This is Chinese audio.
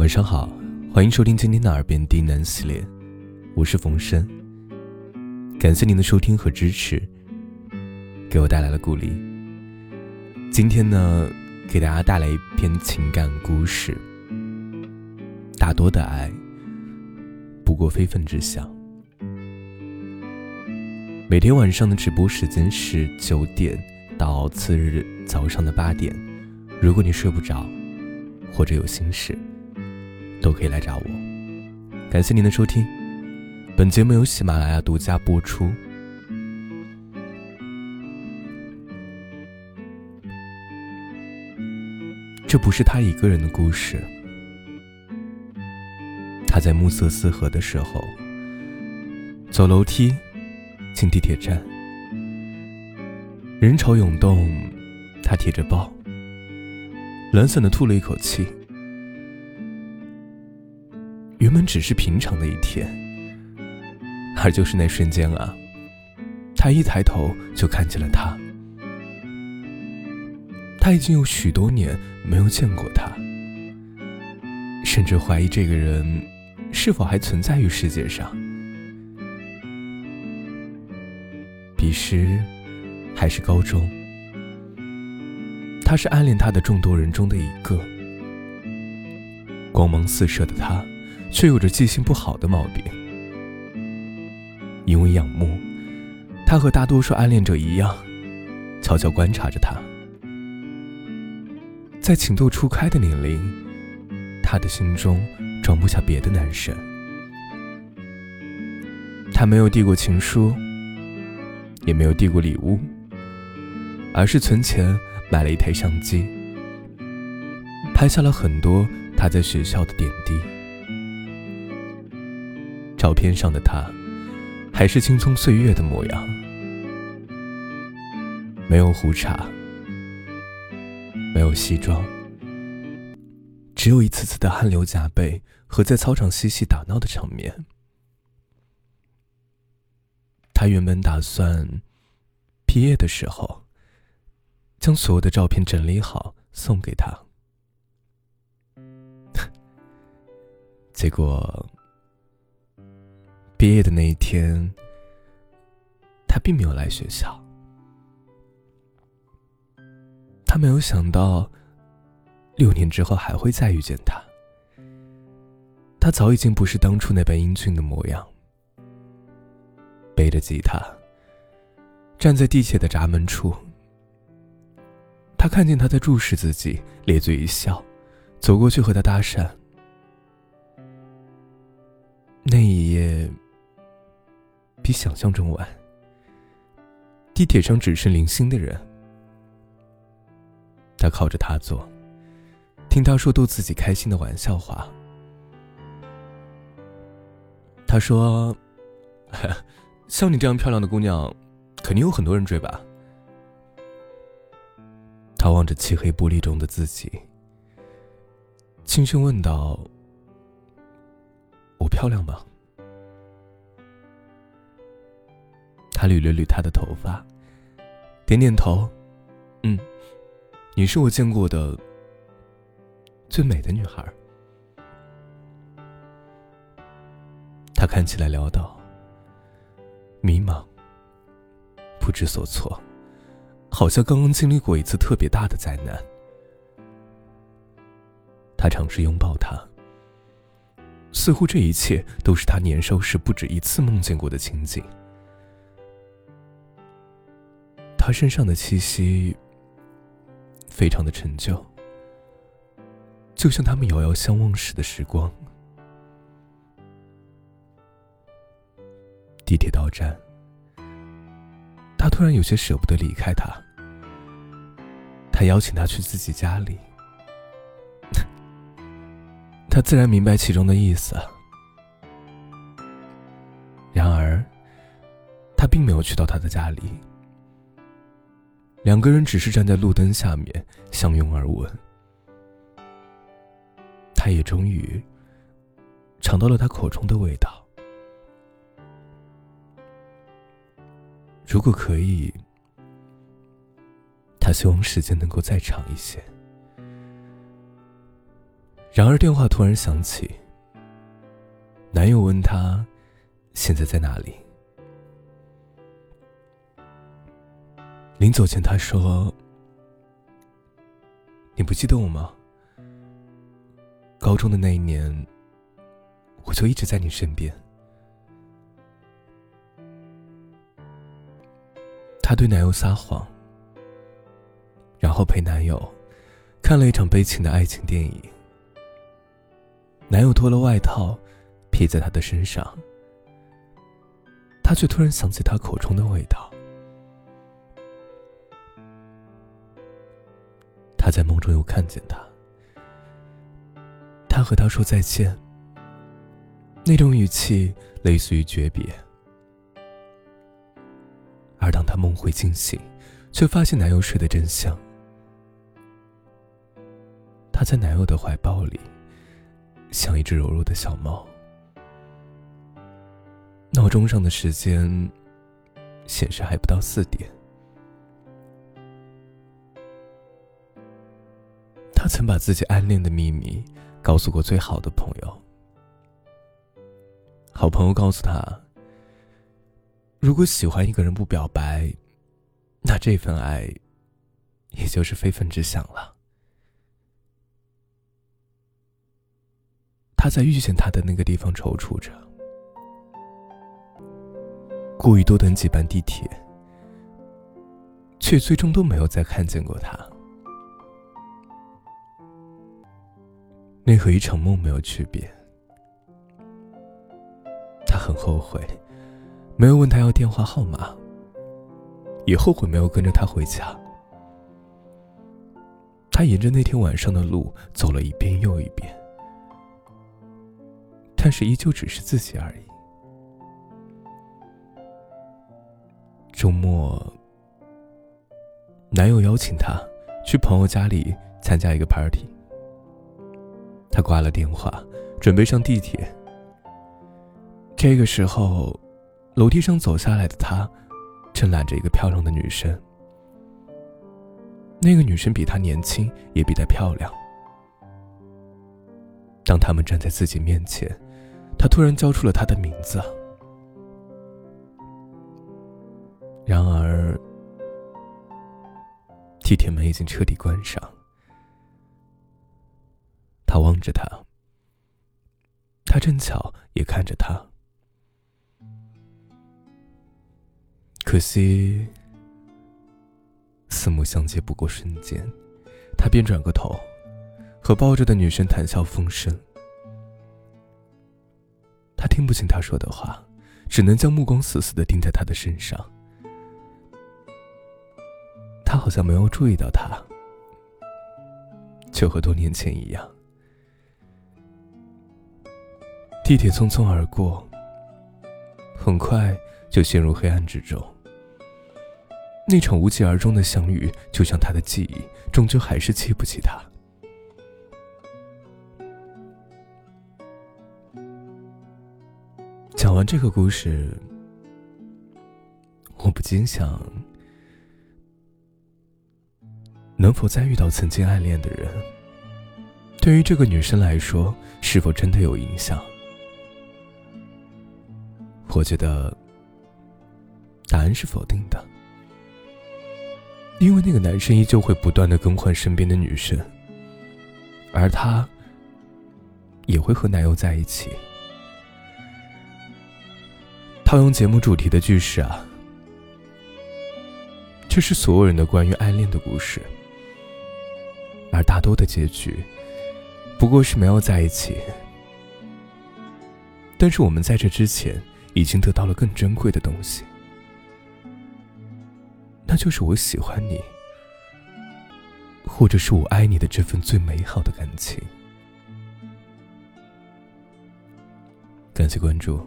晚上好，欢迎收听今天的《耳边低喃》系列，我是冯生。感谢您的收听和支持，给我带来了鼓励。今天呢，给大家带来一篇情感故事。大多的爱，不过非分之想。每天晚上的直播时间是九点到次日早上的八点。如果你睡不着，或者有心事。都可以来找我。感谢您的收听，本节目由喜马拉雅独家播出。这不是他一个人的故事。他在暮色四合的时候，走楼梯进地铁站，人潮涌动，他提着包，懒散的吐了一口气。原本只是平常的一天，而就是那瞬间啊，他一抬头就看见了他。他已经有许多年没有见过他，甚至怀疑这个人是否还存在于世界上。彼时还是高中，他是暗恋他的众多人中的一个，光芒四射的他。却有着记性不好的毛病。因为仰慕，他和大多数暗恋者一样，悄悄观察着他。在情窦初开的年龄，他的心中装不下别的男生。他没有递过情书，也没有递过礼物，而是存钱买了一台相机，拍下了很多他在学校的点滴。照片上的他，还是青葱岁月的模样，没有胡茬，没有西装，只有一次次的汗流浃背和在操场嬉戏打闹的场面。他原本打算毕业的时候，将所有的照片整理好送给他，结果。毕业的那一天，他并没有来学校。他没有想到，六年之后还会再遇见他。他早已经不是当初那般英俊的模样。背着吉他，站在地铁的闸门处，他看见他在注视自己，咧嘴一笑，走过去和他搭讪。那一夜。比想象中晚。地铁上只剩零星的人。他靠着他坐，听他说逗自己开心的玩笑话。他说：“ 像你这样漂亮的姑娘，肯定有很多人追吧？”他望着漆黑玻璃中的自己，轻声问道：“我漂亮吗？”他捋了捋她的头发，点点头，嗯，你是我见过的最美的女孩。她看起来潦倒、迷茫、不知所措，好像刚刚经历过一次特别大的灾难。他尝试拥抱她，似乎这一切都是他年少时不止一次梦见过的情景。他身上的气息非常的陈旧，就像他们遥遥相望时的时光。地铁到站，他突然有些舍不得离开他。他邀请他去自己家里，他自然明白其中的意思。然而，他并没有去到他的家里。两个人只是站在路灯下面相拥而吻，他也终于尝到了他口中的味道。如果可以，他希望时间能够再长一些。然而电话突然响起，男友问她现在在哪里。临走前，他说：“你不记得我吗？高中的那一年，我就一直在你身边。”她对男友撒谎，然后陪男友看了一场悲情的爱情电影。男友脱了外套，披在她的身上，她却突然想起他口中的味道。他在梦中又看见他，他和他说再见，那种语气类似于诀别。而当他梦回惊醒，却发现男友睡得真香。他在男友的怀抱里，像一只柔弱的小猫。闹钟上的时间显示还不到四点。他曾把自己暗恋的秘密告诉过最好的朋友。好朋友告诉他：“如果喜欢一个人不表白，那这份爱也就是非分之想了。”他在遇见他的那个地方踌躇着，故意多等几班地铁，却最终都没有再看见过他。那和一场梦没有区别。他很后悔，没有问他要电话号码，也后悔没有跟着他回家。他沿着那天晚上的路走了一遍又一遍，但是依旧只是自己而已。周末，男友邀请她去朋友家里参加一个 party。他挂了电话，准备上地铁。这个时候，楼梯上走下来的他，正揽着一个漂亮的女生。那个女生比他年轻，也比他漂亮。当他们站在自己面前，他突然叫出了她的名字。然而，地铁门已经彻底关上。望着他，他正巧也看着他。可惜，四目相接不过瞬间，他便转过头，和抱着的女生谈笑风生。他听不清他说的话，只能将目光死死的盯在他的身上。他好像没有注意到他，就和多年前一样。地铁匆匆而过，很快就陷入黑暗之中。那场无疾而终的相遇，就像他的记忆，终究还是记不起他。讲完这个故事，我不禁想：能否再遇到曾经暗恋的人？对于这个女生来说，是否真的有影响？我觉得答案是否定的，因为那个男生依旧会不断的更换身边的女生，而他也会和男友在一起。套用节目主题的句式啊，这是所有人的关于暗恋的故事，而大多的结局不过是没有在一起。但是我们在这之前。已经得到了更珍贵的东西，那就是我喜欢你，或者是我爱你的这份最美好的感情。感谢关注。